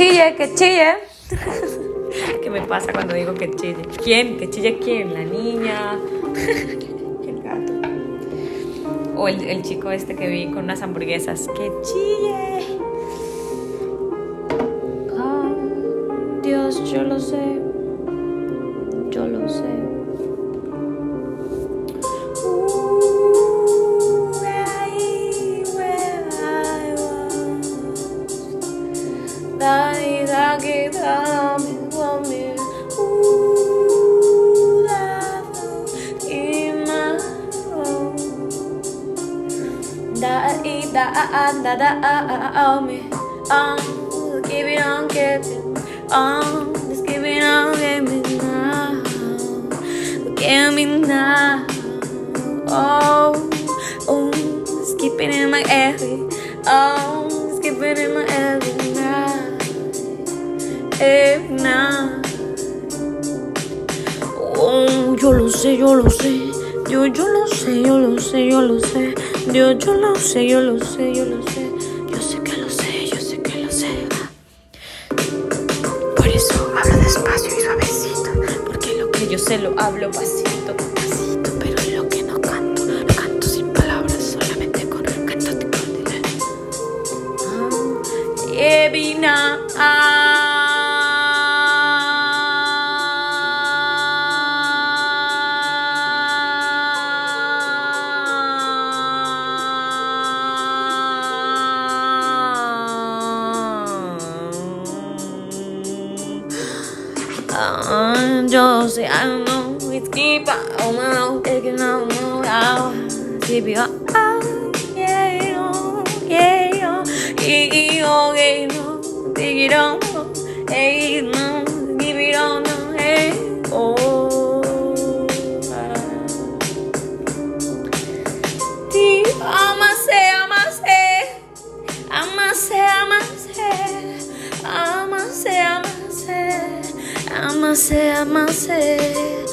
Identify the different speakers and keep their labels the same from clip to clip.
Speaker 1: chille, que chille. ¿Qué me pasa cuando digo que chille? ¿Quién? ¿Que chille quién? ¿La niña? el gato. O el, el chico este que vi con unas hamburguesas. ¡Que chille! Ah, Dios, yo lo sé. Vida que dame, dame. Ooh, la in my home. Da da da da. Oh, oh, just in my every. Oh, just in my every. Every night. Oh, yo lo sé, yo lo sé. Yo, yo lo sé, yo lo sé, yo lo sé. Yo, yo lo sé, yo lo sé, yo lo sé. Yo sé que lo sé, yo sé que lo sé. Por eso hablo despacio y suavecito. Porque lo que yo sé lo hablo pasito, pasito. Pero lo que no canto, canto sin palabras, solamente con canto de cordillera. Evina. Uh, yo sé algo, whisky pa' oh no, es que no, no, no, tipi va, keep yeah, oh, yeah, yeah, yeah, yeah, yeah, yeah, yeah, yeah, yeah, yeah. amancei, amancei.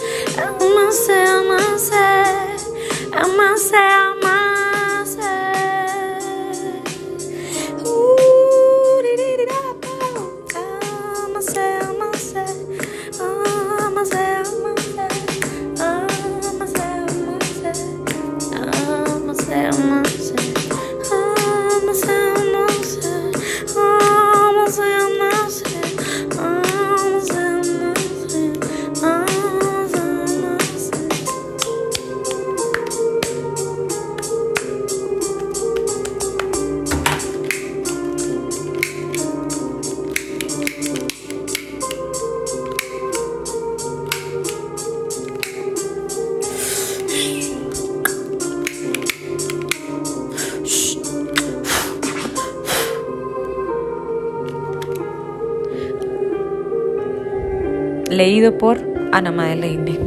Speaker 1: Leído por Ana Madeleine.